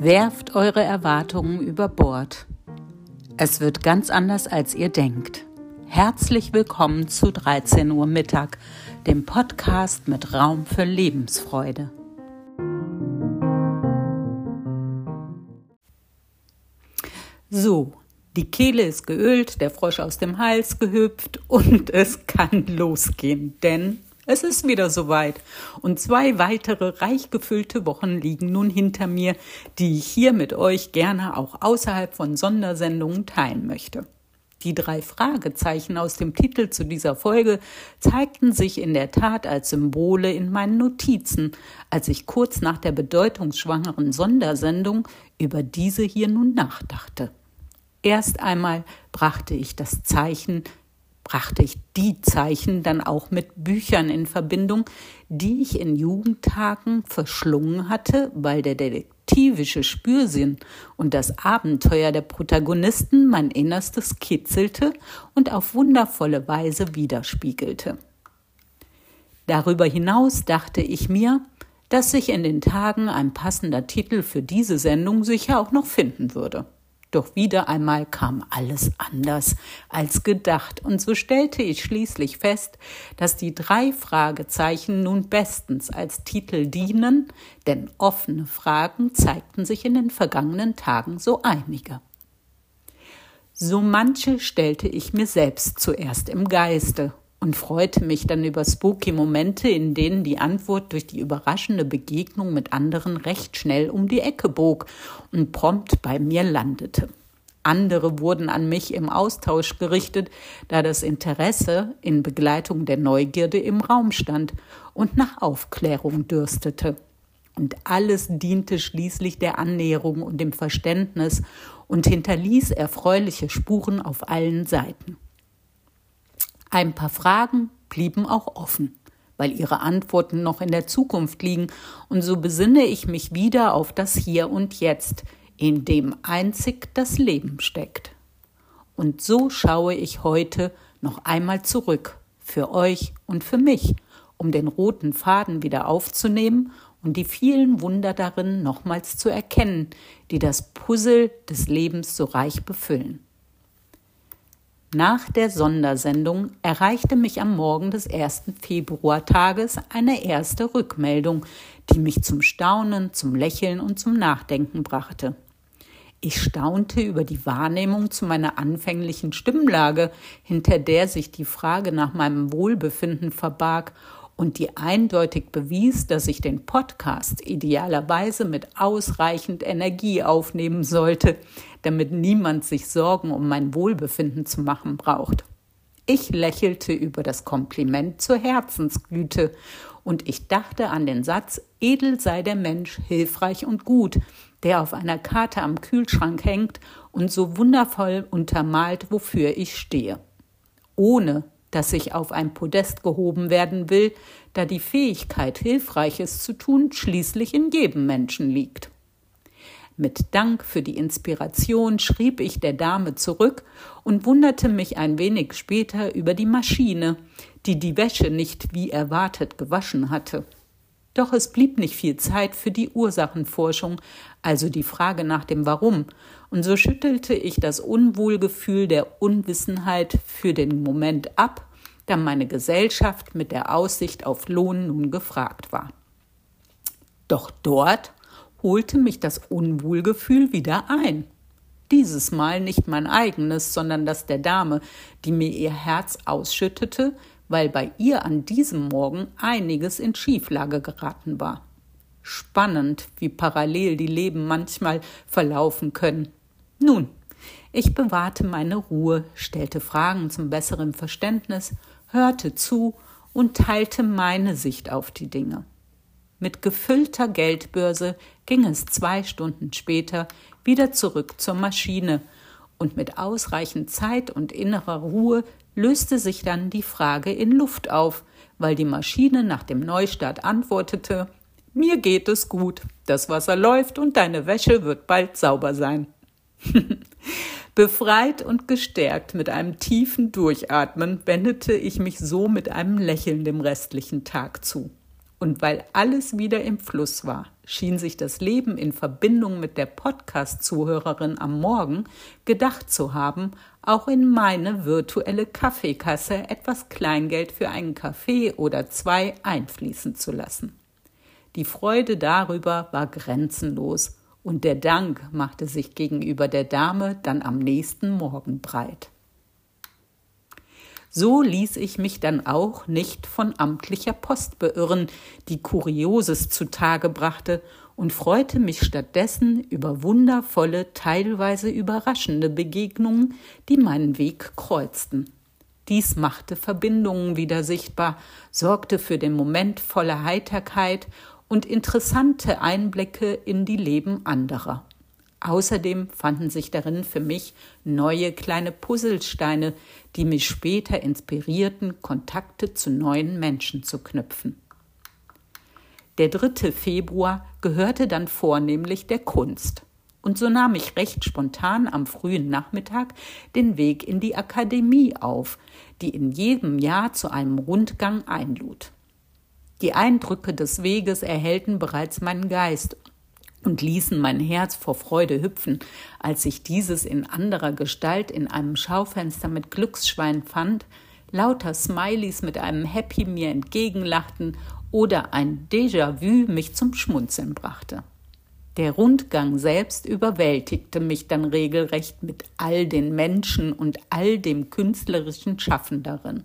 Werft eure Erwartungen über Bord. Es wird ganz anders, als ihr denkt. Herzlich willkommen zu 13 Uhr Mittag, dem Podcast mit Raum für Lebensfreude. So, die Kehle ist geölt, der Frosch aus dem Hals gehüpft und es kann losgehen, denn es ist wieder soweit. Und zwei weitere reich gefüllte Wochen liegen nun hinter mir, die ich hier mit euch gerne auch außerhalb von Sondersendungen teilen möchte. Die drei Fragezeichen aus dem Titel zu dieser Folge zeigten sich in der Tat als Symbole in meinen Notizen, als ich kurz nach der bedeutungsschwangeren Sondersendung über diese hier nun nachdachte. Erst einmal brachte ich das Zeichen brachte ich die Zeichen dann auch mit Büchern in Verbindung, die ich in Jugendtagen verschlungen hatte, weil der detektivische Spürsinn und das Abenteuer der Protagonisten mein Innerstes kitzelte und auf wundervolle Weise widerspiegelte. Darüber hinaus dachte ich mir, dass sich in den Tagen ein passender Titel für diese Sendung sicher auch noch finden würde. Doch wieder einmal kam alles anders als gedacht, und so stellte ich schließlich fest, dass die drei Fragezeichen nun bestens als Titel dienen, denn offene Fragen zeigten sich in den vergangenen Tagen so einige. So manche stellte ich mir selbst zuerst im Geiste und freute mich dann über spooky Momente, in denen die Antwort durch die überraschende Begegnung mit anderen recht schnell um die Ecke bog und prompt bei mir landete. Andere wurden an mich im Austausch gerichtet, da das Interesse in Begleitung der Neugierde im Raum stand und nach Aufklärung dürstete. Und alles diente schließlich der Annäherung und dem Verständnis und hinterließ erfreuliche Spuren auf allen Seiten. Ein paar Fragen blieben auch offen, weil ihre Antworten noch in der Zukunft liegen, und so besinne ich mich wieder auf das Hier und Jetzt, in dem einzig das Leben steckt. Und so schaue ich heute noch einmal zurück, für euch und für mich, um den roten Faden wieder aufzunehmen und die vielen Wunder darin nochmals zu erkennen, die das Puzzle des Lebens so reich befüllen. Nach der Sondersendung erreichte mich am Morgen des ersten Februartages eine erste Rückmeldung, die mich zum Staunen, zum Lächeln und zum Nachdenken brachte. Ich staunte über die Wahrnehmung zu meiner anfänglichen Stimmlage, hinter der sich die Frage nach meinem Wohlbefinden verbarg und die eindeutig bewies, dass ich den Podcast idealerweise mit ausreichend Energie aufnehmen sollte, damit niemand sich Sorgen um mein Wohlbefinden zu machen braucht. Ich lächelte über das Kompliment zur Herzensgüte und ich dachte an den Satz, edel sei der Mensch, hilfreich und gut, der auf einer Karte am Kühlschrank hängt und so wundervoll untermalt, wofür ich stehe. Ohne dass ich auf ein Podest gehoben werden will, da die Fähigkeit, Hilfreiches zu tun, schließlich in jedem Menschen liegt. Mit Dank für die Inspiration schrieb ich der Dame zurück und wunderte mich ein wenig später über die Maschine, die die Wäsche nicht wie erwartet gewaschen hatte. Doch es blieb nicht viel Zeit für die Ursachenforschung, also die Frage nach dem Warum, und so schüttelte ich das Unwohlgefühl der Unwissenheit für den Moment ab, da meine Gesellschaft mit der Aussicht auf Lohn nun gefragt war. Doch dort holte mich das Unwohlgefühl wieder ein. Dieses Mal nicht mein eigenes, sondern das der Dame, die mir ihr Herz ausschüttete, weil bei ihr an diesem Morgen einiges in Schieflage geraten war. Spannend, wie parallel die Leben manchmal verlaufen können. Nun, ich bewahrte meine Ruhe, stellte Fragen zum besseren Verständnis, hörte zu und teilte meine Sicht auf die Dinge. Mit gefüllter Geldbörse ging es zwei Stunden später wieder zurück zur Maschine, und mit ausreichend Zeit und innerer Ruhe löste sich dann die Frage in Luft auf, weil die Maschine nach dem Neustart antwortete Mir geht es gut, das Wasser läuft und deine Wäsche wird bald sauber sein. Befreit und gestärkt mit einem tiefen Durchatmen wendete ich mich so mit einem Lächeln dem restlichen Tag zu. Und weil alles wieder im Fluss war, schien sich das Leben in Verbindung mit der Podcast-Zuhörerin am Morgen gedacht zu haben, auch in meine virtuelle Kaffeekasse etwas Kleingeld für einen Kaffee oder zwei einfließen zu lassen. Die Freude darüber war grenzenlos und der Dank machte sich gegenüber der Dame dann am nächsten Morgen breit. So ließ ich mich dann auch nicht von amtlicher Post beirren, die Kurioses zutage brachte, und freute mich stattdessen über wundervolle, teilweise überraschende Begegnungen, die meinen Weg kreuzten. Dies machte Verbindungen wieder sichtbar, sorgte für den Moment voller Heiterkeit und interessante Einblicke in die Leben anderer. Außerdem fanden sich darin für mich neue kleine Puzzlesteine, die mich später inspirierten, Kontakte zu neuen Menschen zu knüpfen. Der 3. Februar gehörte dann vornehmlich der Kunst. Und so nahm ich recht spontan am frühen Nachmittag den Weg in die Akademie auf, die in jedem Jahr zu einem Rundgang einlud. Die Eindrücke des Weges erhellten bereits meinen Geist und ließen mein Herz vor Freude hüpfen, als ich dieses in anderer Gestalt in einem Schaufenster mit Glücksschwein fand, lauter Smileys mit einem Happy mir entgegenlachten oder ein Déjà-vu mich zum Schmunzeln brachte. Der Rundgang selbst überwältigte mich dann regelrecht mit all den Menschen und all dem künstlerischen Schaffen darin.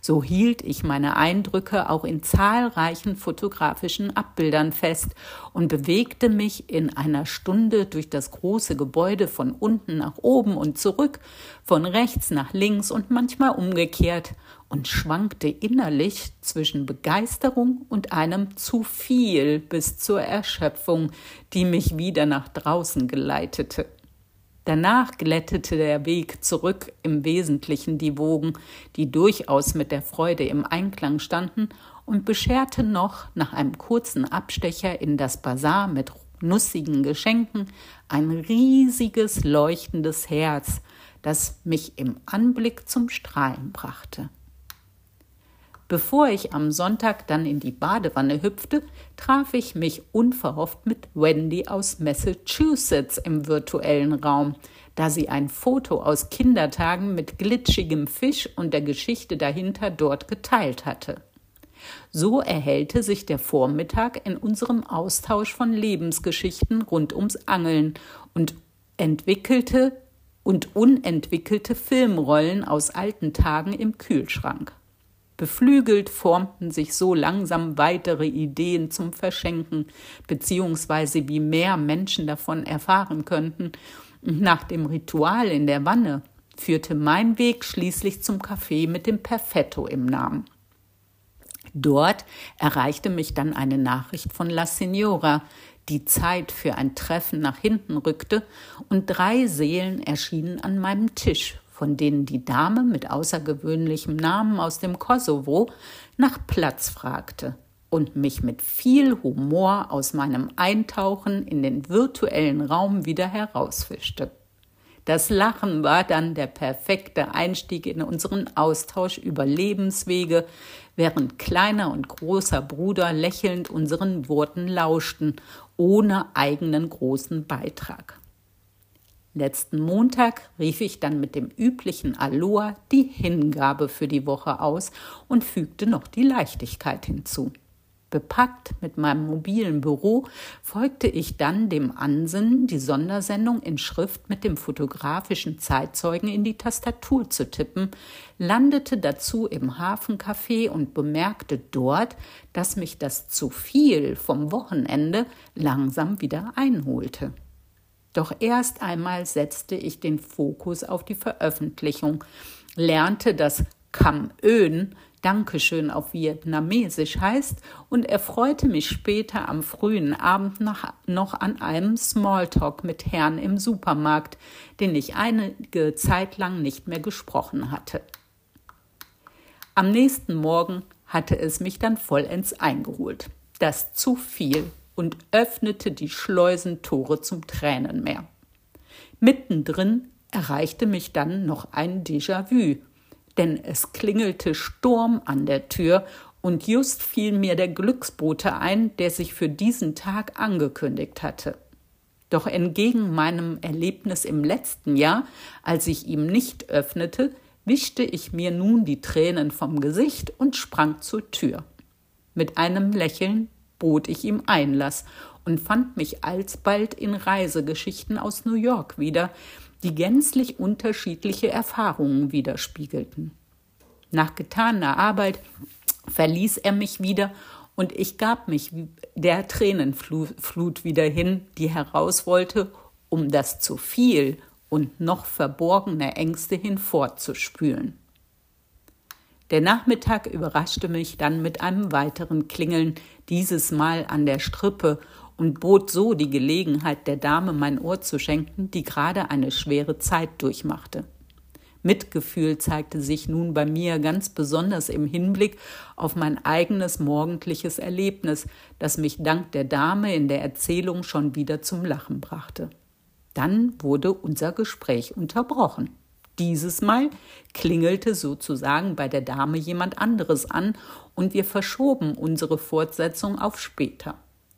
So hielt ich meine Eindrücke auch in zahlreichen fotografischen Abbildern fest und bewegte mich in einer Stunde durch das große Gebäude von unten nach oben und zurück, von rechts nach links und manchmal umgekehrt und schwankte innerlich zwischen Begeisterung und einem zu viel bis zur Erschöpfung, die mich wieder nach draußen geleitete. Danach glättete der Weg zurück im Wesentlichen die Wogen, die durchaus mit der Freude im Einklang standen, und bescherte noch nach einem kurzen Abstecher in das Bazar mit nussigen Geschenken ein riesiges leuchtendes Herz, das mich im Anblick zum Strahlen brachte. Bevor ich am Sonntag dann in die Badewanne hüpfte, traf ich mich unverhofft mit Wendy aus Massachusetts im virtuellen Raum, da sie ein Foto aus Kindertagen mit glitschigem Fisch und der Geschichte dahinter dort geteilt hatte. So erhellte sich der Vormittag in unserem Austausch von Lebensgeschichten rund ums Angeln und entwickelte und unentwickelte Filmrollen aus alten Tagen im Kühlschrank. Beflügelt formten sich so langsam weitere Ideen zum Verschenken, beziehungsweise wie mehr Menschen davon erfahren könnten. Nach dem Ritual in der Wanne führte mein Weg schließlich zum Café mit dem Perfetto im Namen. Dort erreichte mich dann eine Nachricht von La Signora, die Zeit für ein Treffen nach hinten rückte, und drei Seelen erschienen an meinem Tisch, von denen die Dame mit außergewöhnlichem Namen aus dem Kosovo nach Platz fragte und mich mit viel Humor aus meinem Eintauchen in den virtuellen Raum wieder herausfischte. Das Lachen war dann der perfekte Einstieg in unseren Austausch über Lebenswege, während kleiner und großer Bruder lächelnd unseren Worten lauschten, ohne eigenen großen Beitrag. Letzten Montag rief ich dann mit dem üblichen Aloha die Hingabe für die Woche aus und fügte noch die Leichtigkeit hinzu. Bepackt mit meinem mobilen Büro folgte ich dann dem Ansinnen, die Sondersendung in Schrift mit dem fotografischen Zeitzeugen in die Tastatur zu tippen, landete dazu im Hafencafé und bemerkte dort, dass mich das zu viel vom Wochenende langsam wieder einholte. Doch erst einmal setzte ich den Fokus auf die Veröffentlichung, lernte, dass Kam Ön Dankeschön auf Vietnamesisch heißt und erfreute mich später am frühen Abend noch an einem Smalltalk mit Herrn im Supermarkt, den ich einige Zeit lang nicht mehr gesprochen hatte. Am nächsten Morgen hatte es mich dann vollends eingeholt. Das zu viel und öffnete die Schleusentore zum Tränenmeer. Mittendrin erreichte mich dann noch ein Déjà-vu, denn es klingelte Sturm an der Tür Und just fiel mir der Glücksbote ein, der sich für diesen Tag angekündigt hatte. Doch entgegen meinem Erlebnis im letzten Jahr, als ich ihm nicht öffnete, wischte ich mir nun die Tränen vom Gesicht und sprang zur Tür. Mit einem Lächeln bot ich ihm Einlass und fand mich alsbald in Reisegeschichten aus New York wieder, die gänzlich unterschiedliche Erfahrungen widerspiegelten. Nach getaner Arbeit verließ er mich wieder und ich gab mich der Tränenflut wieder hin, die heraus wollte, um das zu viel und noch verborgene Ängste hinfortzuspülen. Der Nachmittag überraschte mich dann mit einem weiteren Klingeln, dieses Mal an der Strippe, und bot so die Gelegenheit, der Dame mein Ohr zu schenken, die gerade eine schwere Zeit durchmachte. Mitgefühl zeigte sich nun bei mir ganz besonders im Hinblick auf mein eigenes morgendliches Erlebnis, das mich dank der Dame in der Erzählung schon wieder zum Lachen brachte. Dann wurde unser Gespräch unterbrochen. Dieses Mal klingelte sozusagen bei der Dame jemand anderes an und wir verschoben unsere Fortsetzung auf später.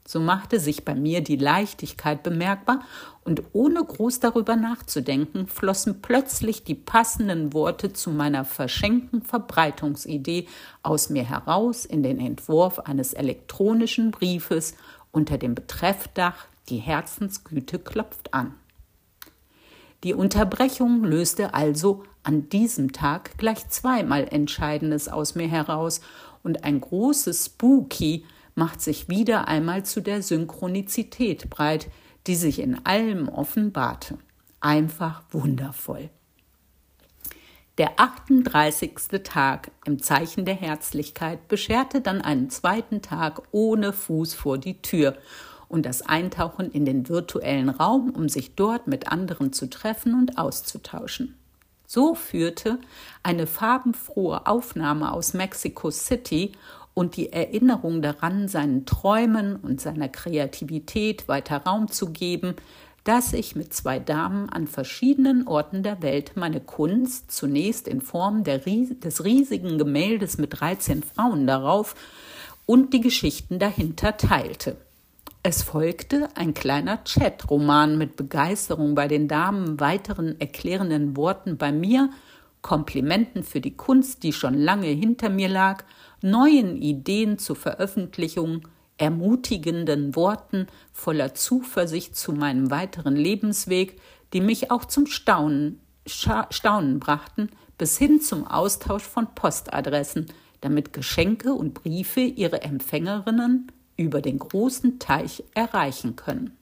So machte sich bei mir die Leichtigkeit bemerkbar und ohne groß darüber nachzudenken, flossen plötzlich die passenden Worte zu meiner verschenkten Verbreitungsidee aus mir heraus in den Entwurf eines elektronischen Briefes unter dem Betreffdach Die Herzensgüte klopft an. Die Unterbrechung löste also an diesem Tag gleich zweimal Entscheidendes aus mir heraus und ein großes Spooky macht sich wieder einmal zu der Synchronizität breit, die sich in allem offenbarte. Einfach wundervoll. Der 38. Tag im Zeichen der Herzlichkeit bescherte dann einen zweiten Tag ohne Fuß vor die Tür und das Eintauchen in den virtuellen Raum, um sich dort mit anderen zu treffen und auszutauschen. So führte eine farbenfrohe Aufnahme aus Mexico City und die Erinnerung daran, seinen Träumen und seiner Kreativität weiter Raum zu geben, dass ich mit zwei Damen an verschiedenen Orten der Welt meine Kunst zunächst in Form Ries des riesigen Gemäldes mit 13 Frauen darauf und die Geschichten dahinter teilte. Es folgte ein kleiner Chatroman mit Begeisterung bei den Damen, weiteren erklärenden Worten bei mir, Komplimenten für die Kunst, die schon lange hinter mir lag, neuen Ideen zur Veröffentlichung, ermutigenden Worten voller Zuversicht zu meinem weiteren Lebensweg, die mich auch zum Staunen, Staunen brachten, bis hin zum Austausch von Postadressen, damit Geschenke und Briefe ihre Empfängerinnen über den großen Teich erreichen können.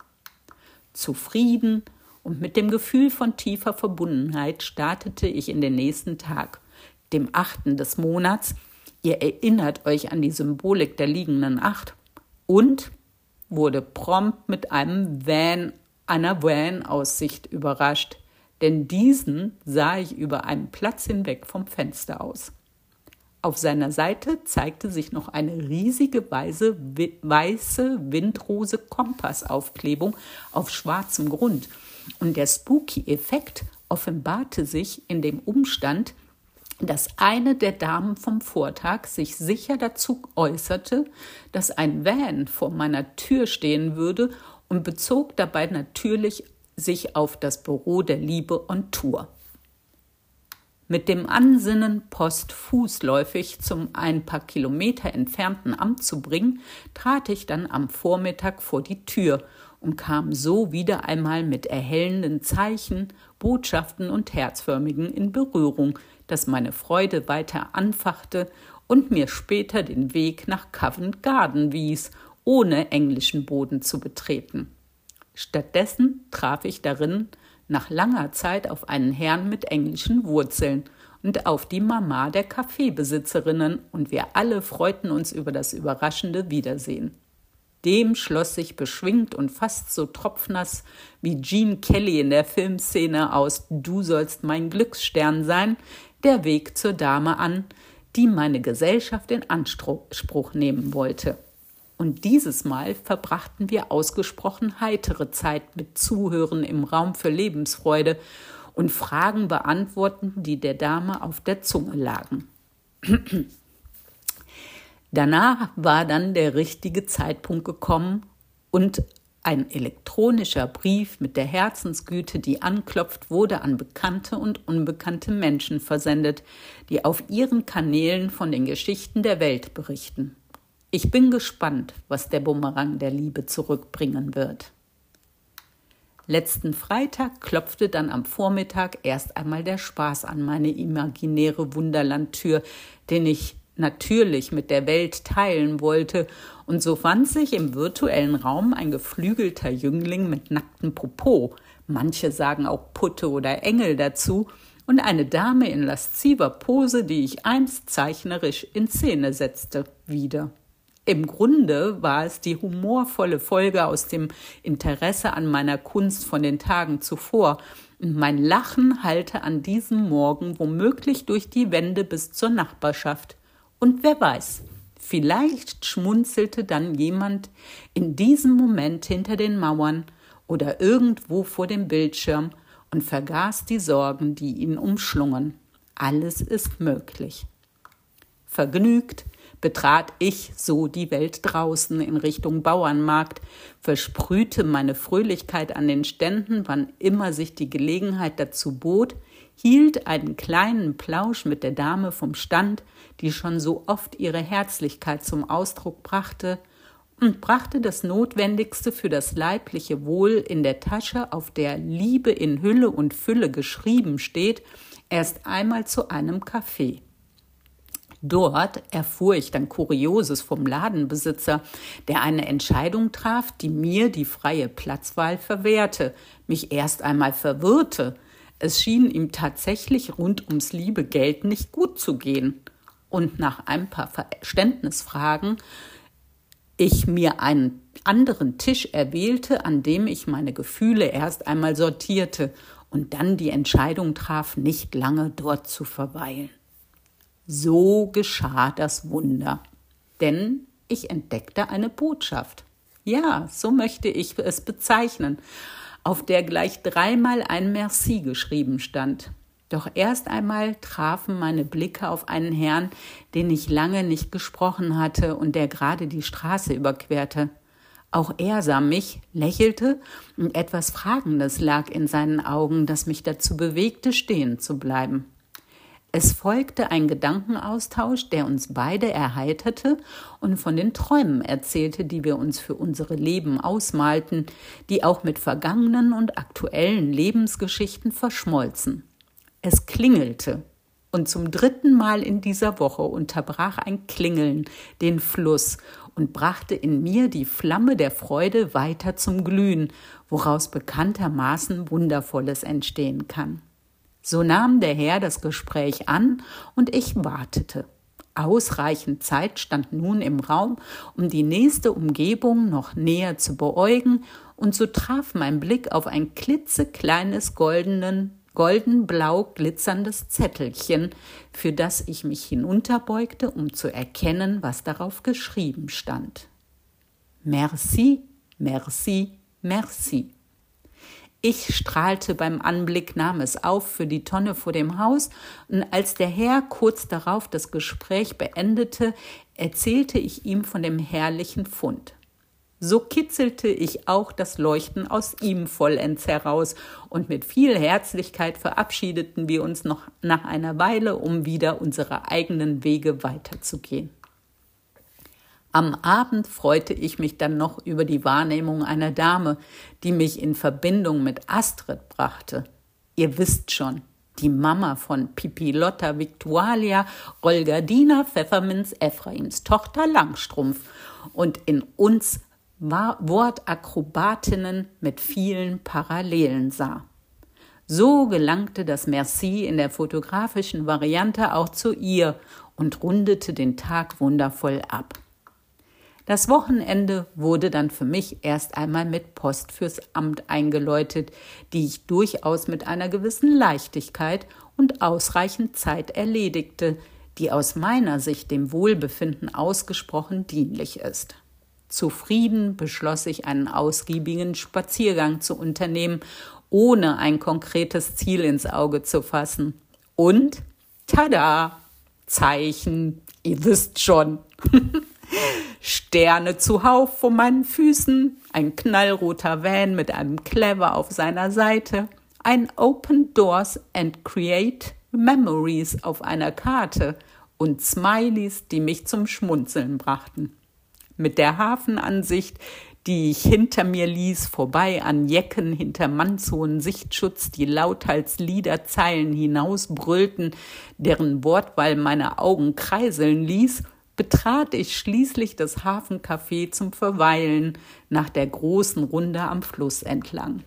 Zufrieden und mit dem Gefühl von tiefer Verbundenheit startete ich in den nächsten Tag, dem achten des Monats. Ihr erinnert euch an die Symbolik der liegenden Acht und wurde prompt mit einem Van, einer Van-Aussicht überrascht, denn diesen sah ich über einen Platz hinweg vom Fenster aus. Auf seiner Seite zeigte sich noch eine riesige weiße, weiße windrose Kompassaufklebung auf schwarzem Grund. Und der Spooky-Effekt offenbarte sich in dem Umstand, dass eine der Damen vom Vortag sich sicher dazu äußerte, dass ein Van vor meiner Tür stehen würde und bezog dabei natürlich sich auf das Büro der Liebe on Tour. Mit dem Ansinnen, Post fußläufig zum ein paar Kilometer entfernten Amt zu bringen, trat ich dann am Vormittag vor die Tür und kam so wieder einmal mit erhellenden Zeichen, Botschaften und Herzförmigen in Berührung, das meine Freude weiter anfachte und mir später den Weg nach Covent Garden wies, ohne englischen Boden zu betreten. Stattdessen traf ich darin nach langer Zeit auf einen Herrn mit englischen Wurzeln und auf die Mama der Kaffeebesitzerinnen, und wir alle freuten uns über das überraschende Wiedersehen. Dem schloss sich beschwingt und fast so tropfnass wie Gene Kelly in der Filmszene aus Du sollst mein Glücksstern sein, der Weg zur Dame an, die meine Gesellschaft in Anspruch nehmen wollte. Und dieses Mal verbrachten wir ausgesprochen heitere Zeit mit Zuhören im Raum für Lebensfreude und Fragen beantworten, die der Dame auf der Zunge lagen. Danach war dann der richtige Zeitpunkt gekommen und ein elektronischer Brief mit der Herzensgüte, die anklopft, wurde an bekannte und unbekannte Menschen versendet, die auf ihren Kanälen von den Geschichten der Welt berichten. Ich bin gespannt, was der Bumerang der Liebe zurückbringen wird. Letzten Freitag klopfte dann am Vormittag erst einmal der Spaß an meine imaginäre Wunderlandtür, den ich natürlich mit der Welt teilen wollte, und so fand sich im virtuellen Raum ein geflügelter Jüngling mit nacktem Popo, manche sagen auch Putte oder Engel dazu, und eine Dame in lasziver Pose, die ich einst zeichnerisch in Szene setzte, wieder. Im Grunde war es die humorvolle Folge aus dem Interesse an meiner Kunst von den Tagen zuvor, und mein Lachen hallte an diesem Morgen womöglich durch die Wände bis zur Nachbarschaft. Und wer weiß, vielleicht schmunzelte dann jemand in diesem Moment hinter den Mauern oder irgendwo vor dem Bildschirm und vergaß die Sorgen, die ihn umschlungen. Alles ist möglich. Vergnügt betrat ich so die Welt draußen in Richtung Bauernmarkt, versprühte meine Fröhlichkeit an den Ständen, wann immer sich die Gelegenheit dazu bot, hielt einen kleinen Plausch mit der Dame vom Stand, die schon so oft ihre Herzlichkeit zum Ausdruck brachte, und brachte das Notwendigste für das leibliche Wohl in der Tasche, auf der Liebe in Hülle und Fülle geschrieben steht, erst einmal zu einem Kaffee. Dort erfuhr ich dann Kurioses vom Ladenbesitzer, der eine Entscheidung traf, die mir die freie Platzwahl verwehrte, mich erst einmal verwirrte. Es schien ihm tatsächlich rund ums liebe Geld nicht gut zu gehen und nach ein paar Verständnisfragen ich mir einen anderen Tisch erwählte, an dem ich meine Gefühle erst einmal sortierte und dann die Entscheidung traf, nicht lange dort zu verweilen. So geschah das Wunder. Denn ich entdeckte eine Botschaft. Ja, so möchte ich es bezeichnen, auf der gleich dreimal ein Merci geschrieben stand. Doch erst einmal trafen meine Blicke auf einen Herrn, den ich lange nicht gesprochen hatte und der gerade die Straße überquerte. Auch er sah mich, lächelte, und etwas Fragendes lag in seinen Augen, das mich dazu bewegte, stehen zu bleiben. Es folgte ein Gedankenaustausch, der uns beide erheiterte und von den Träumen erzählte, die wir uns für unsere Leben ausmalten, die auch mit vergangenen und aktuellen Lebensgeschichten verschmolzen. Es klingelte. Und zum dritten Mal in dieser Woche unterbrach ein Klingeln den Fluss und brachte in mir die Flamme der Freude weiter zum Glühen, woraus bekanntermaßen Wundervolles entstehen kann. So nahm der Herr das Gespräch an und ich wartete. Ausreichend Zeit stand nun im Raum, um die nächste Umgebung noch näher zu beäugen, und so traf mein Blick auf ein klitzekleines goldenen goldenblau glitzerndes Zettelchen, für das ich mich hinunterbeugte, um zu erkennen, was darauf geschrieben stand. Merci, merci, merci. Ich strahlte beim Anblick, nahm es auf für die Tonne vor dem Haus, und als der Herr kurz darauf das Gespräch beendete, erzählte ich ihm von dem herrlichen Fund. So kitzelte ich auch das Leuchten aus ihm vollends heraus, und mit viel Herzlichkeit verabschiedeten wir uns noch nach einer Weile, um wieder unsere eigenen Wege weiterzugehen. Am Abend freute ich mich dann noch über die Wahrnehmung einer Dame, die mich in Verbindung mit Astrid brachte. Ihr wisst schon, die Mama von Pipi Lotta Victualia, Rolgardina Pfefferminz Ephraims Tochter Langstrumpf und in uns Wortakrobatinnen mit vielen Parallelen sah. So gelangte das Merci in der fotografischen Variante auch zu ihr und rundete den Tag wundervoll ab. Das Wochenende wurde dann für mich erst einmal mit Post fürs Amt eingeläutet, die ich durchaus mit einer gewissen Leichtigkeit und ausreichend Zeit erledigte, die aus meiner Sicht dem Wohlbefinden ausgesprochen dienlich ist. Zufrieden beschloss ich, einen ausgiebigen Spaziergang zu unternehmen, ohne ein konkretes Ziel ins Auge zu fassen. Und tada! Zeichen, ihr wisst schon. Sterne zuhauf vor meinen Füßen, ein knallroter Van mit einem Clever auf seiner Seite, ein Open Doors and Create Memories auf einer Karte und Smileys, die mich zum Schmunzeln brachten. Mit der Hafenansicht, die ich hinter mir ließ, vorbei an Jecken hinter mannshohen Sichtschutz, die lauthals Liederzeilen hinausbrüllten, deren Wortwahl meine Augen kreiseln ließ, betrat ich schließlich das Hafencafé zum Verweilen nach der großen Runde am Fluss entlang.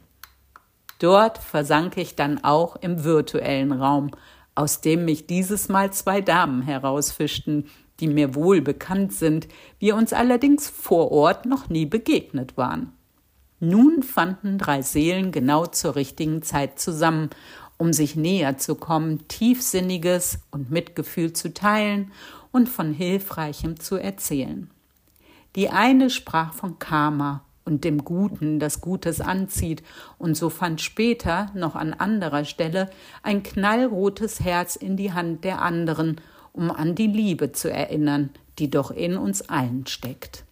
Dort versank ich dann auch im virtuellen Raum, aus dem mich dieses Mal zwei Damen herausfischten, die mir wohl bekannt sind, wir uns allerdings vor Ort noch nie begegnet waren. Nun fanden drei Seelen genau zur richtigen Zeit zusammen, um sich näher zu kommen, tiefsinniges und Mitgefühl zu teilen und von Hilfreichem zu erzählen. Die eine sprach von Karma und dem Guten, das Gutes anzieht, und so fand später noch an anderer Stelle ein knallrotes Herz in die Hand der anderen um an die Liebe zu erinnern, die doch in uns allen steckt.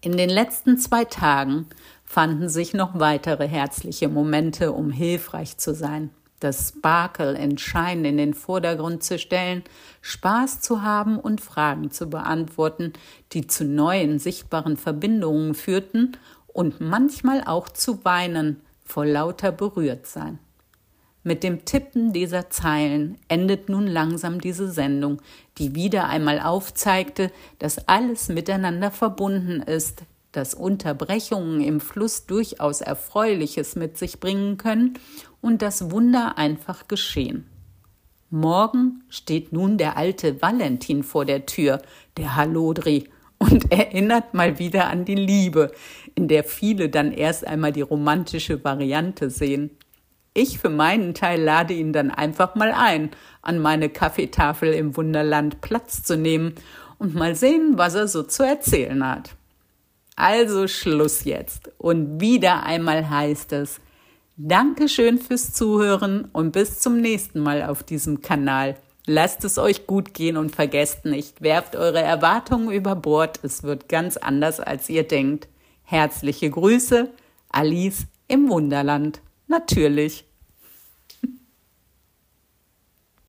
In den letzten zwei Tagen fanden sich noch weitere herzliche Momente, um hilfreich zu sein, das Sparkle in Schein in den Vordergrund zu stellen, Spaß zu haben und Fragen zu beantworten, die zu neuen sichtbaren Verbindungen führten und manchmal auch zu weinen vor lauter Berührtsein. Mit dem Tippen dieser Zeilen endet nun langsam diese Sendung, die wieder einmal aufzeigte, dass alles miteinander verbunden ist, dass Unterbrechungen im Fluss durchaus Erfreuliches mit sich bringen können und das Wunder einfach geschehen. Morgen steht nun der alte Valentin vor der Tür, der Hallodri, und erinnert mal wieder an die Liebe, in der viele dann erst einmal die romantische Variante sehen. Ich für meinen Teil lade ihn dann einfach mal ein, an meine Kaffeetafel im Wunderland Platz zu nehmen und mal sehen, was er so zu erzählen hat. Also Schluss jetzt. Und wieder einmal heißt es, Dankeschön fürs Zuhören und bis zum nächsten Mal auf diesem Kanal. Lasst es euch gut gehen und vergesst nicht, werft eure Erwartungen über Bord, es wird ganz anders, als ihr denkt. Herzliche Grüße, Alice im Wunderland. Natürlich.